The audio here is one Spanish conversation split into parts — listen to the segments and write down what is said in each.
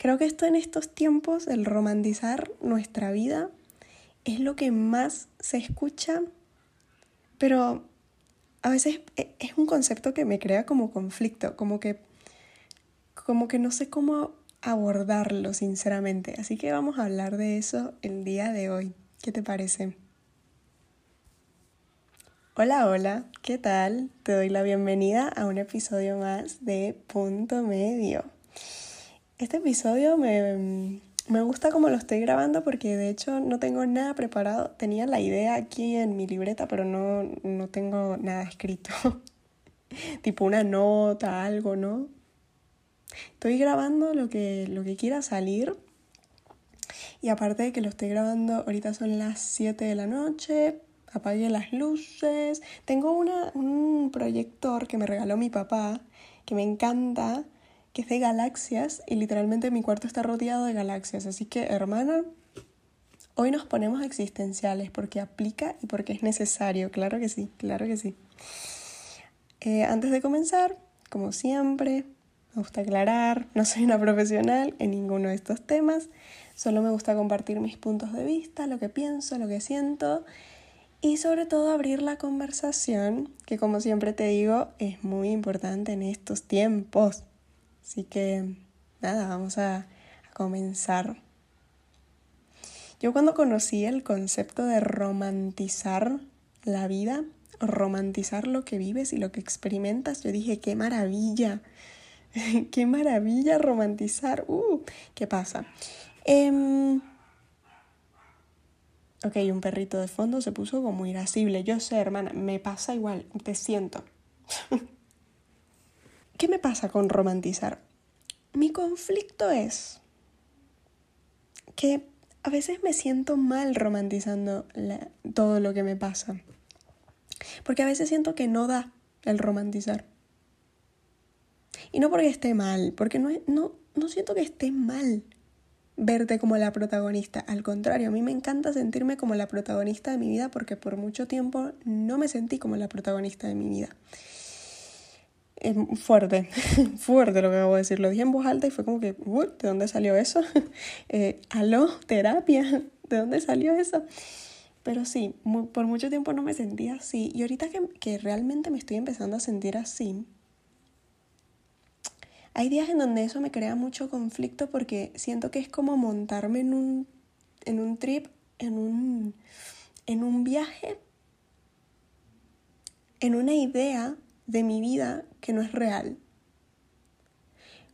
Creo que esto en estos tiempos, el romantizar nuestra vida, es lo que más se escucha, pero a veces e, es un concepto que me crea como conflicto, como que, como que no sé cómo abordarlo sinceramente. Así que vamos a hablar de eso el día de hoy. ¿Qué te parece? Hola, hola, ¿qué tal? Te doy la bienvenida a un episodio más de Punto Medio. Este episodio me, gusta como lo estoy grabando porque de hecho no tengo nada preparado. Tenía la idea aquí en mi libreta, pero no, no tengo nada escrito. tipo una nota, algo, ¿no? Estoy grabando lo que, lo que quiera salir. Y aparte de que lo estoy grabando, ahorita son las 7 de la noche, apagué las luces. Tengo una, un proyector que me regaló mi papá, que me encanta, que es de galaxias y literalmente mi cuarto está rodeado de galaxias. Así que, hermana, hoy nos ponemos existenciales porque aplica y porque es necesario. Claro que sí, claro que sí. Eh, antes de comenzar, como siempre, me gusta aclarar, no soy una profesional en ninguno de estos temas, solo me gusta compartir mis puntos de vista, lo que pienso, lo que siento y sobre todo abrir la conversación, que como siempre te digo, es muy importante en estos tiempos. Así que nada, vamos a, comenzar. Yo cuando conocí el concepto de romantizar la vida, romantizar lo que vives y lo que experimentas, yo dije, qué maravilla, qué maravilla romantizar. Uh, ¿Qué pasa? Eh, ok, un perrito de fondo se puso como irascible. Yo sé, hermana, me pasa igual, te siento. ¿Qué me pasa con romantizar? Mi conflicto es que a veces me siento mal romantizando todo lo que me pasa. Porque a veces siento que no da el romantizar. Y no porque esté mal, porque no, no, no siento que esté mal verte como la protagonista. Al contrario, a mí me encanta sentirme como la protagonista de mi vida porque por mucho tiempo no me sentí como la protagonista de mi vida fuerte, fuerte lo que acabo de decir. Lo dije en voz alta y fue como que, ¿de dónde salió eso? eh, ¿Aló? ¿Terapia? ¿De dónde salió eso? Pero sí, por mucho tiempo no me sentía así. Y ahorita que, que realmente me estoy empezando a sentir así, hay días en donde eso me crea mucho conflicto porque siento que es como montarme en un, en un trip, en un, en un viaje, en una idea de mi vida que no es real.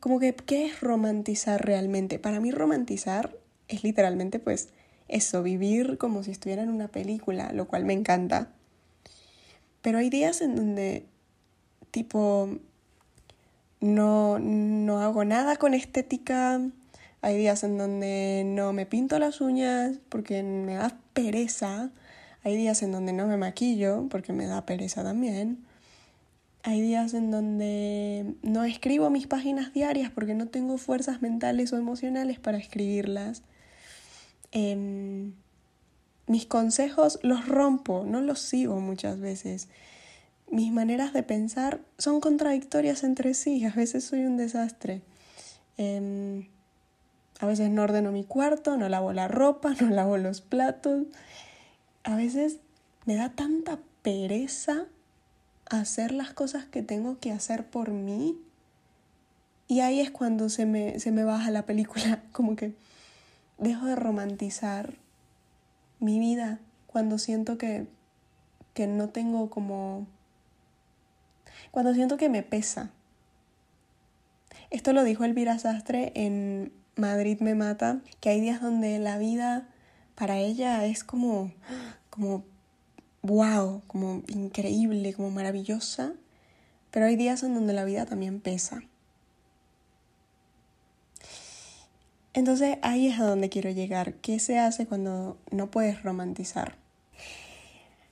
Como que, ¿qué es romantizar realmente? Para mí romantizar es literalmente pues eso, vivir como si estuviera en una película, lo cual me encanta. Pero hay días en donde tipo no, no hago nada con estética, hay días en donde no me pinto las uñas porque me da pereza, hay días en donde no me maquillo porque me da pereza también. Hay días en donde no escribo mis páginas diarias porque no tengo fuerzas mentales o emocionales para escribirlas. Em, mis consejos los rompo, no los sigo muchas veces. Mis maneras de pensar son contradictorias entre sí, a veces soy un desastre. Em, a veces no ordeno mi cuarto, no lavo la ropa, no lavo los platos. A veces me da tanta pereza hacer las cosas que tengo que hacer por mí. Y ahí es cuando se me, se me baja la película, como que dejo de romantizar mi vida cuando siento que, que no tengo como... Cuando siento que me pesa. Esto lo dijo Elvira Sastre en Madrid me mata, que hay días donde la vida para ella es como, como wow, como increíble, como maravillosa, pero hay días en donde la vida también pesa. Entonces ahí es a donde quiero llegar. ¿Qué se hace cuando no puedes romantizar?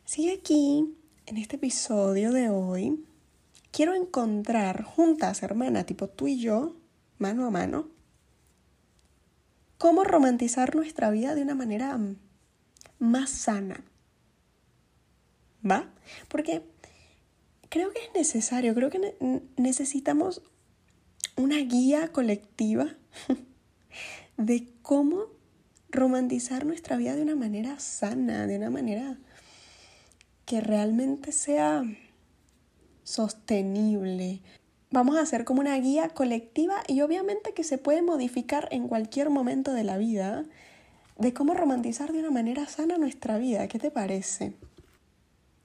Sigue aquí, en este episodio de hoy, quiero encontrar juntas, hermana, tipo tú y yo, mano a mano, cómo romantizar nuestra vida de una manera más sana, ¿va? Porque creo que es necesario, creo que necesitamos una guía colectiva de cómo romantizar nuestra vida de una manera sana, de una manera que realmente sea sostenible. Vamos a hacer como una guía colectiva y obviamente que se puede modificar en cualquier momento de la vida de cómo romantizar de una manera sana nuestra vida. ¿Qué te parece?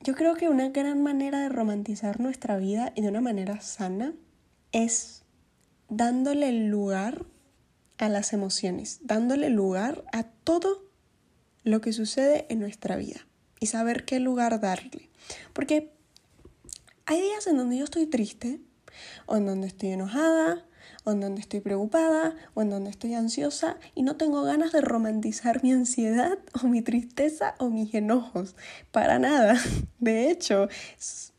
Yo creo que una gran manera de romantizar nuestra vida y de una manera sana es dándole lugar a las emociones, dándole lugar a todo lo que sucede en nuestra vida y saber qué lugar darle. Porque hay días en donde yo estoy triste, o en donde estoy enojada, o en donde estoy preocupada, o en donde estoy ansiosa y no tengo ganas de romantizar mi ansiedad o mi tristeza o mis enojos. Para nada. De hecho,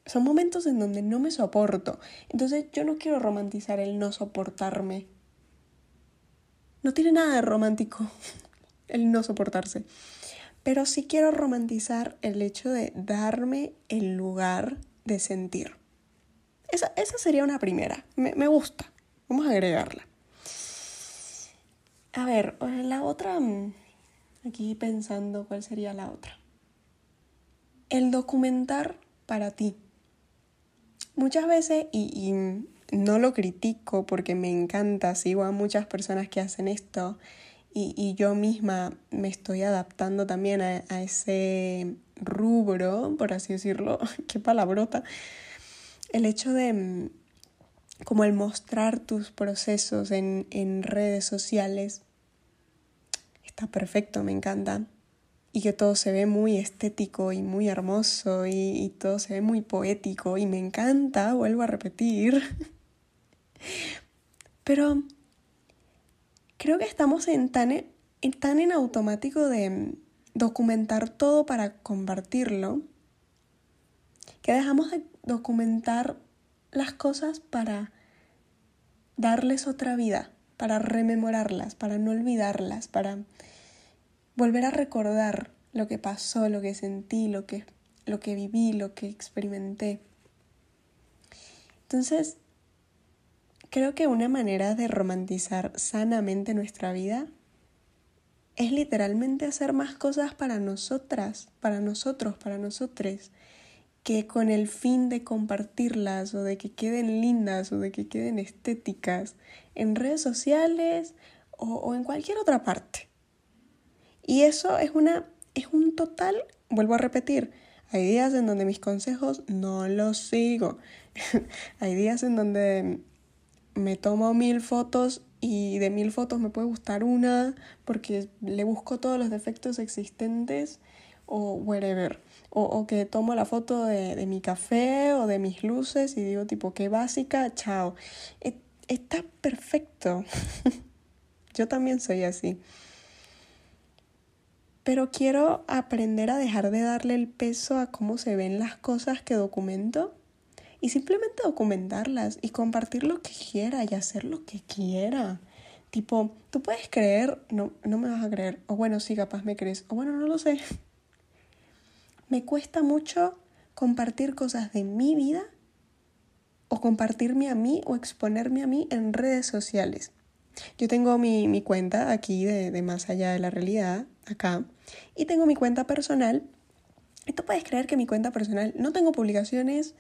son momentos en donde no me soporto. Entonces yo no quiero romantizar el no soportarme. No tiene nada de romántico el no soportarse. Pero sí quiero romantizar el hecho de darme el lugar de sentir. Esa, sería una primera. Me, me gusta. Vamos a agregarla. A ver, la otra, mm, aquí pensando cuál sería la otra. El documentar para ti. Muchas veces, y, no lo critico porque me encanta, sigo a muchas personas que hacen esto y, yo misma me estoy adaptando también a, a, ese rubro, por así decirlo, qué palabrota, el hecho de mm, como el mostrar tus procesos en, en redes sociales está perfecto, me encanta. Y que todo se ve muy estético y muy hermoso y, y todo se ve muy poético y me encanta, vuelvo a repetir. Pero creo que estamos en tan, en tan en automático de documentar todo para compartirlo que dejamos de documentar las cosas para darles otra vida, para rememorarlas, para no olvidarlas, para volver a recordar lo que pasó, lo que sentí, lo que, lo que viví, lo que experimenté. Entonces, creo que una manera de romantizar sanamente nuestra vida es literalmente hacer más cosas para nosotras, para nosotros, para nosotres, que con el fin de compartirlas o de que queden lindas o de que queden estéticas en redes sociales o, en cualquier otra parte. Y eso es una es un total, vuelvo a repetir, hay días en donde mis consejos no los sigo. hay días en donde me tomo mil fotos y de mil fotos me puede gustar una porque le busco todos los defectos existentes o whatever. O, que tomo la foto de, mi café o de mis luces y digo tipo, qué básica, chao. E, está perfecto. Yo también soy así. Pero quiero aprender a dejar de darle el peso a cómo se ven las cosas que documento y simplemente documentarlas y compartir lo que quiera y hacer lo que quiera. Tipo, tú puedes creer, no, no me vas a creer, o bueno, sí, capaz me crees, o bueno, no lo sé. Me cuesta mucho compartir cosas de mi vida o compartirme a mí o exponerme a mí en redes sociales. Yo tengo mi, mi cuenta aquí de, de, más allá de la realidad, acá, y tengo mi cuenta personal. Y tú puedes creer que mi cuenta personal no tengo publicaciones,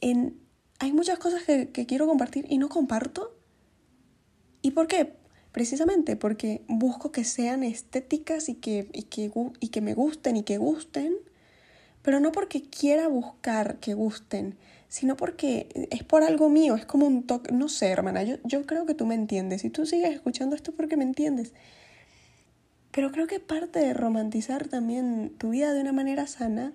en, hay muchas cosas que, que quiero compartir y no comparto. ¿Y por qué? Precisamente porque busco que sean estéticas y que, y que, y que me gusten y que gusten pero no porque quiera buscar que gusten, sino porque es por algo mío, es como un toque, no sé, hermana, yo, yo creo que tú me entiendes, si tú sigues escuchando esto porque me entiendes. Pero creo que parte de romantizar también tu vida de una manera sana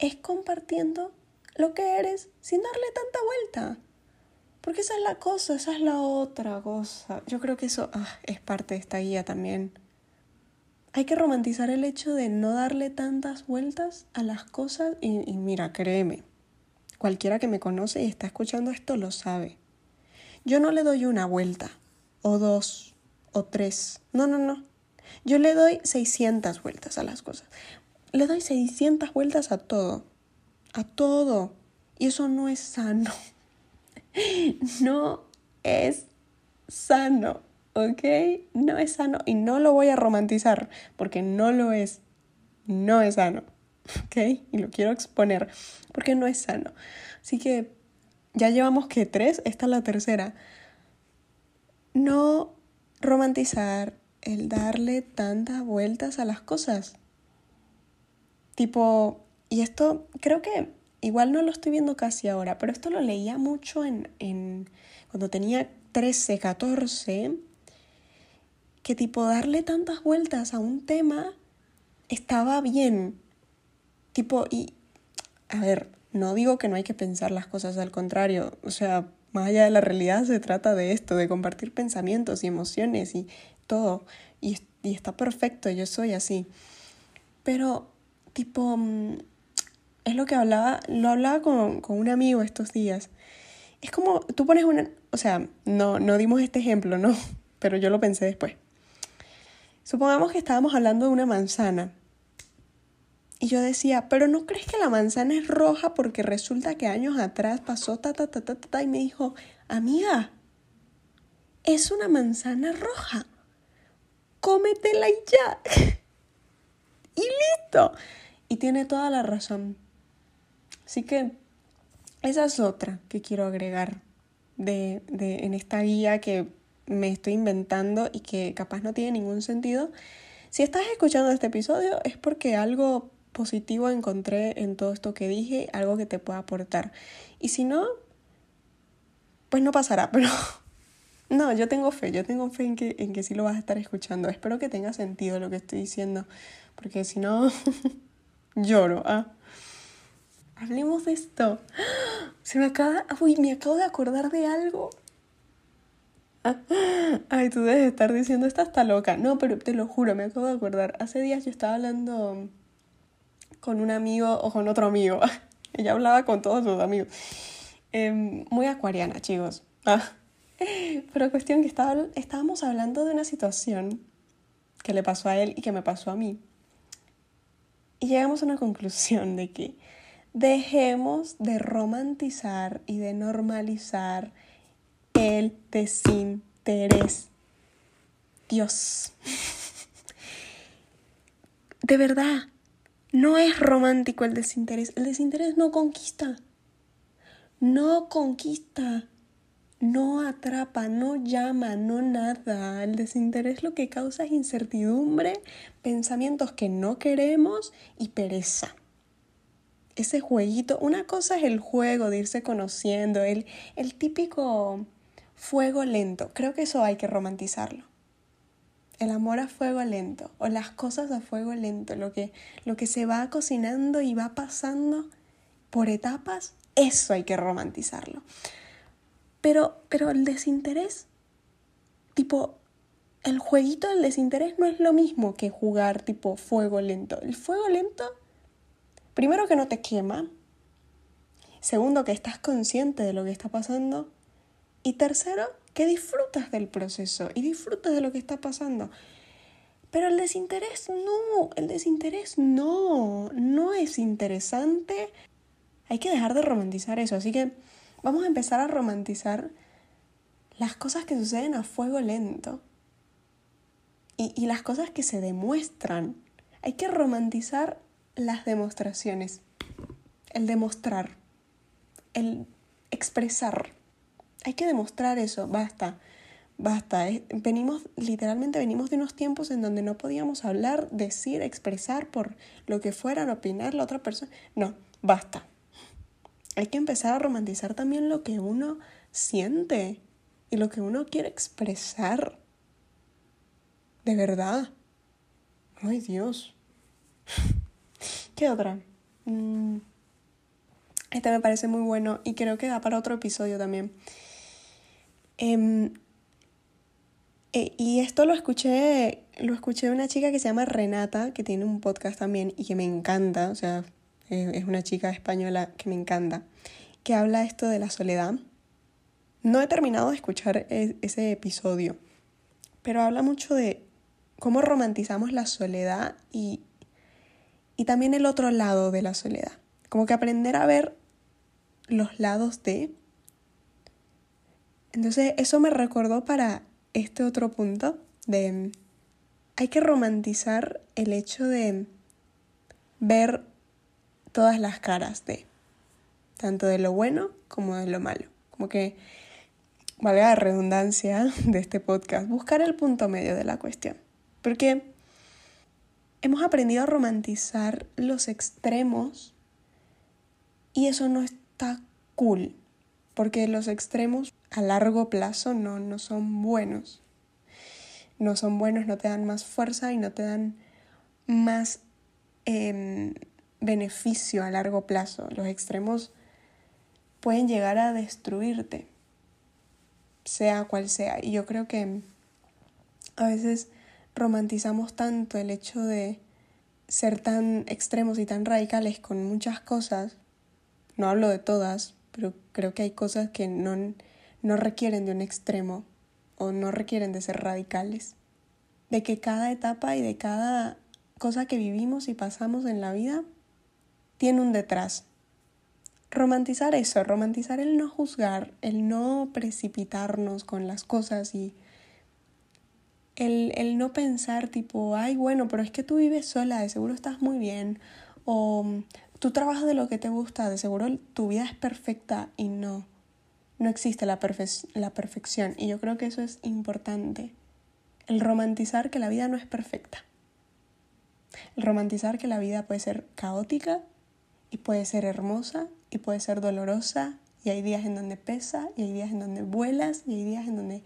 es compartiendo lo que eres sin darle tanta vuelta. Porque esa es la cosa, esa es la otra cosa. Yo creo que eso ah, es parte de esta guía también. Hay que romantizar el hecho de no darle tantas vueltas a las cosas y, mira, créeme, cualquiera que me conoce y está escuchando esto lo sabe. Yo no le doy una vuelta, o dos, o tres. No, no, no. Yo le doy 600 vueltas a las cosas. Le doy 600 vueltas a todo. A todo. Y eso no es sano. No es sano. ¿Ok? No es sano y no lo voy a romantizar porque no lo es. No es sano, ¿ok? Y lo quiero exponer porque no es sano. Así que ya llevamos que tres, esta es la tercera. No romantizar el darle tantas vueltas a las cosas. Tipo, y esto creo que igual no lo estoy viendo casi ahora, pero esto lo leía mucho en, en cuando tenía 13, 14, que tipo darle tantas vueltas a un tema estaba bien. Tipo, y, a ver, no digo que no hay que pensar las cosas, al contrario, o sea, más allá de la realidad se trata de esto, de compartir pensamientos y emociones y todo, y, está perfecto, yo soy así. Pero, tipo, mm, es lo que hablaba, lo hablaba con, con un amigo estos días. Es como, tú pones una, o sea, no, no dimos este ejemplo, ¿no? Pero yo lo pensé después. Supongamos que estábamos hablando de una manzana. Y yo decía, pero ¿no crees que la manzana es roja porque resulta que años atrás pasó ta ta ta ta ta, y me dijo, amiga, es una manzana roja. Cómetela y ya. y listo. Y tiene toda la razón. Así que esa es otra que quiero agregar de, de, en esta guía que me estoy inventando y que capaz no tiene ningún sentido. Si estás escuchando este episodio es porque algo positivo encontré en todo esto que dije, algo que te pueda aportar. Y si no, pues no pasará, pero no, yo tengo fe, yo tengo fe en que, en que sí lo vas a estar escuchando. Espero que tenga sentido lo que estoy diciendo, porque si no, lloro. ¿ah? Hablemos de esto. Se me acaba, uy, me acabo de acordar de algo Ay, tú debes estar diciendo, esta está loca. No, pero te lo juro, me acabo de acordar. Hace días yo estaba hablando con un amigo o con otro amigo. Ella hablaba con todos sus amigos. Em, muy acuariana, chicos. Ah. Pero cuestión que estaba, estábamos hablando de una situación que le pasó a él y que me pasó a mí. Y llegamos a una conclusión de que dejemos de romantizar y de normalizar el desinterés. Dios. De verdad, no es romántico el desinterés. El desinterés no conquista. No conquista. No atrapa, no llama, no nada. El desinterés lo que causa es incertidumbre, pensamientos que no queremos y pereza ese jueguito. Una cosa es el juego de irse conociendo, el, el típico fuego lento. Creo que eso hay que romantizarlo. El amor a fuego lento o las cosas a fuego lento, lo que, lo que se va cocinando y va pasando por etapas, eso hay que romantizarlo. Pero, pero el desinterés, tipo, el jueguito del desinterés no es lo mismo que jugar tipo fuego lento. El fuego lento, primero que no te quema, segundo que estás consciente de lo que está pasando y tercero, que disfrutas del proceso y disfrutas de lo que está pasando. Pero el desinterés no, el desinterés no, no es interesante. Hay que dejar de romantizar eso. Así que vamos a empezar a romantizar las cosas que suceden a fuego lento y, y las cosas que se demuestran. Hay que romantizar las demostraciones, el demostrar, el expresar. Hay que demostrar eso, basta, basta. Venimos, literalmente venimos de unos tiempos en donde no podíamos hablar, decir, expresar por lo que fueran, opinar la otra persona. No, basta. Hay que empezar a romantizar también lo que uno siente y lo que uno quiere expresar. De verdad. Ay Dios. ¿Qué otra? Mm, este me parece muy bueno y creo que da para otro episodio también. Em, e, y esto lo escuché, lo escuché de una chica que se llama Renata, que tiene un podcast también y que me encanta, o sea, e, es una chica española que me encanta, que habla esto de la soledad. No he terminado de escuchar e, ese episodio, pero habla mucho de cómo romantizamos la soledad y, y también el otro lado de la soledad. Como que aprender a ver los lados de entonces eso me recordó para este otro punto de hay que romantizar el hecho de ver todas las caras de tanto de lo bueno como de lo malo. Como que, valga la redundancia de este podcast, buscar el punto medio de la cuestión. Porque hemos aprendido a romantizar los extremos y eso no está cool, porque los extremos a largo plazo no, no son buenos. No son buenos, no te dan más fuerza y no te dan más em, beneficio a largo plazo. Los extremos pueden llegar a destruirte, sea cual sea. Y yo creo que a veces romantizamos tanto el hecho de ser tan extremos y tan radicales con muchas cosas. No hablo de todas, pero creo que hay cosas que no, no requieren de un extremo o no requieren de ser radicales. De que cada etapa y de cada cosa que vivimos y pasamos en la vida tiene un detrás. Romantizar eso, romantizar el no juzgar, el no precipitarnos con las cosas y el, el no pensar tipo, ay, bueno, pero es que tú vives sola, de seguro estás muy bien, o tú trabajas de lo que te gusta, de seguro tu vida es perfecta y no, no existe la, la perfección. Y yo creo que eso es importante, el romantizar que la vida no es perfecta. El romantizar que la vida puede ser caótica y puede ser hermosa y puede ser dolorosa y hay días en donde pesa y hay días en donde vuelas y hay días en donde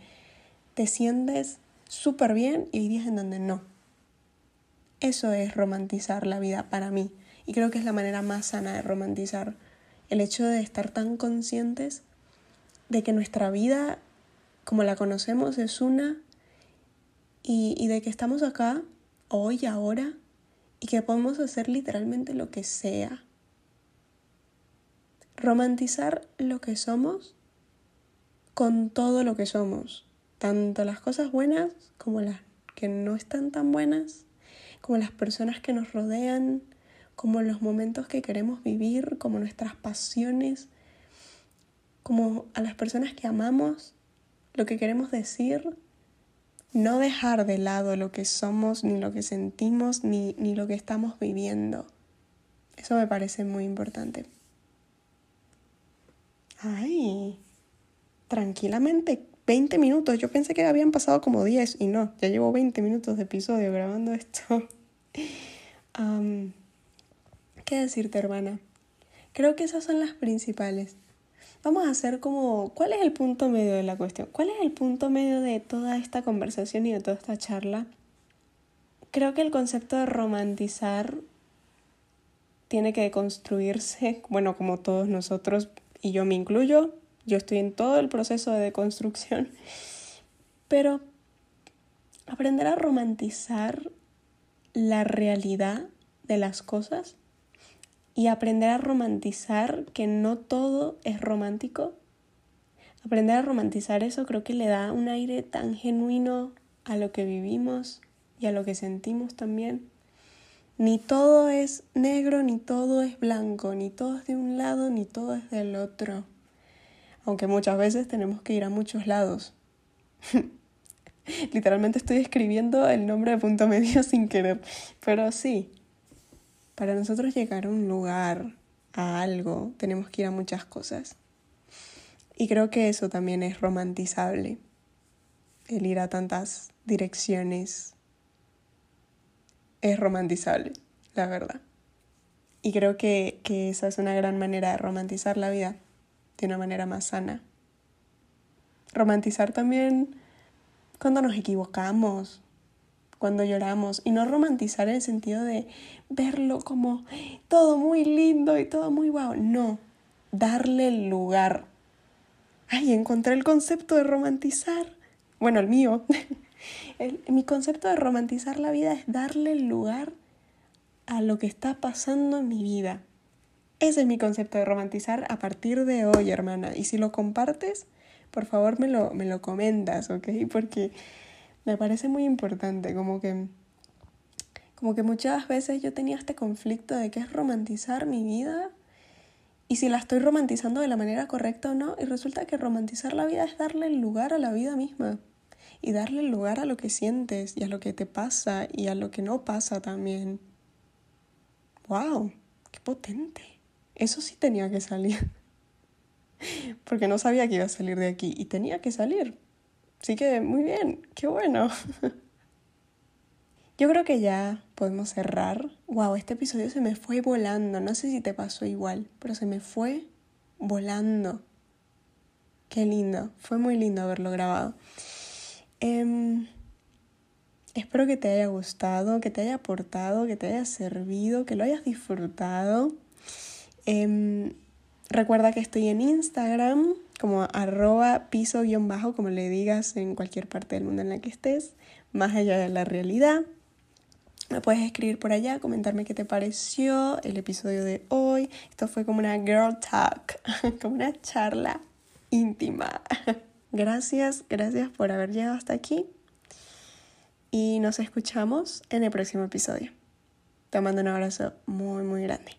te sientes súper bien y hay días en donde no. Eso es romantizar la vida para mí y creo que es la manera más sana de romantizar el hecho de estar tan conscientes de que nuestra vida como la conocemos es una y, de que estamos acá hoy, ahora y que podemos hacer literalmente lo que sea. Romantizar lo que somos con todo lo que somos tanto las cosas buenas como las que no están tan buenas, como las personas que nos rodean, como los momentos que queremos vivir, como nuestras pasiones, como a las personas que amamos, lo que queremos decir, no dejar de lado lo que somos, ni lo que sentimos, ni, ni lo que estamos viviendo. Eso me parece muy importante. Ay, tranquilamente 20 minutos. Yo pensé que habían pasado como 10 y no, ya llevo 20 minutos de episodio grabando esto. ¿Qué decirte, hermana? Creo que esas son las principales. Vamos a hacer como, ¿cuál es el punto medio de la cuestión? ¿Cuál es el punto medio de toda esta conversación y de toda esta charla? Creo que el concepto de romantizar tiene que construirse, bueno, como todos nosotros, y yo me incluyo, yo estoy en todo el proceso de deconstrucción, pero aprender a romantizar la realidad de las cosas y aprender a romantizar que no todo es romántico. Aprender a romantizar eso creo que le da un aire tan genuino a lo que vivimos y a lo que sentimos también. Ni todo es negro, ni todo es blanco, ni todo es de un lado, ni todo es del otro aunque muchas veces tenemos que ir a muchos lados. Literalmente estoy escribiendo el nombre de punto medio sin querer, pero sí, para nosotros llegar a un lugar, a algo, tenemos que ir a muchas cosas. Y creo que eso también es romantizable, el ir a tantas direcciones. Es romantizable, la verdad. Y creo que, que esa es una gran manera de romantizar la vida de una manera más sana. Romantizar también cuando nos equivocamos, cuando lloramos, y no romantizar en el sentido de verlo como todo muy lindo y todo muy guau. No, darle el lugar. Ay, encontré el concepto de romantizar. Bueno, el mío. mi concepto de romantizar la vida es darle el lugar a lo que está pasando en mi vida. Ese es mi concepto de romantizar a partir de hoy, hermana. Y si lo compartes, por favor me lo, me lo comentas, ¿ok? Porque me parece muy importante, como que, como que muchas veces yo tenía este conflicto de qué es romantizar mi vida y si la estoy romantizando de la manera correcta o no. Y resulta que romantizar la vida es darle el lugar a la vida misma. y darle lugar a lo que sientes y a lo que te pasa y a lo que no pasa también. ¡Wow! ¡Qué potente! Eso sí tenía que salir. Porque no sabía que iba a salir de aquí y tenía que salir. Así que muy bien, qué bueno. Yo creo que ya podemos cerrar. Wow, este episodio se me fue volando. No sé si te pasó igual, pero se me fue volando. Qué lindo. Fue muy lindo haberlo grabado. Em, espero que te haya gustado, que te haya aportado, que te haya servido, que lo hayas disfrutado. Em, recuerda que estoy en Instagram como arroba piso-bajo, como le digas en cualquier parte del mundo en la que estés, más allá de la realidad. Me puedes escribir por allá, comentarme qué te pareció el episodio de hoy. Esto fue como una girl talk, como una charla íntima. Gracias, gracias por haber llegado hasta aquí. Y nos escuchamos en el próximo episodio. Te mando un abrazo muy, muy grande.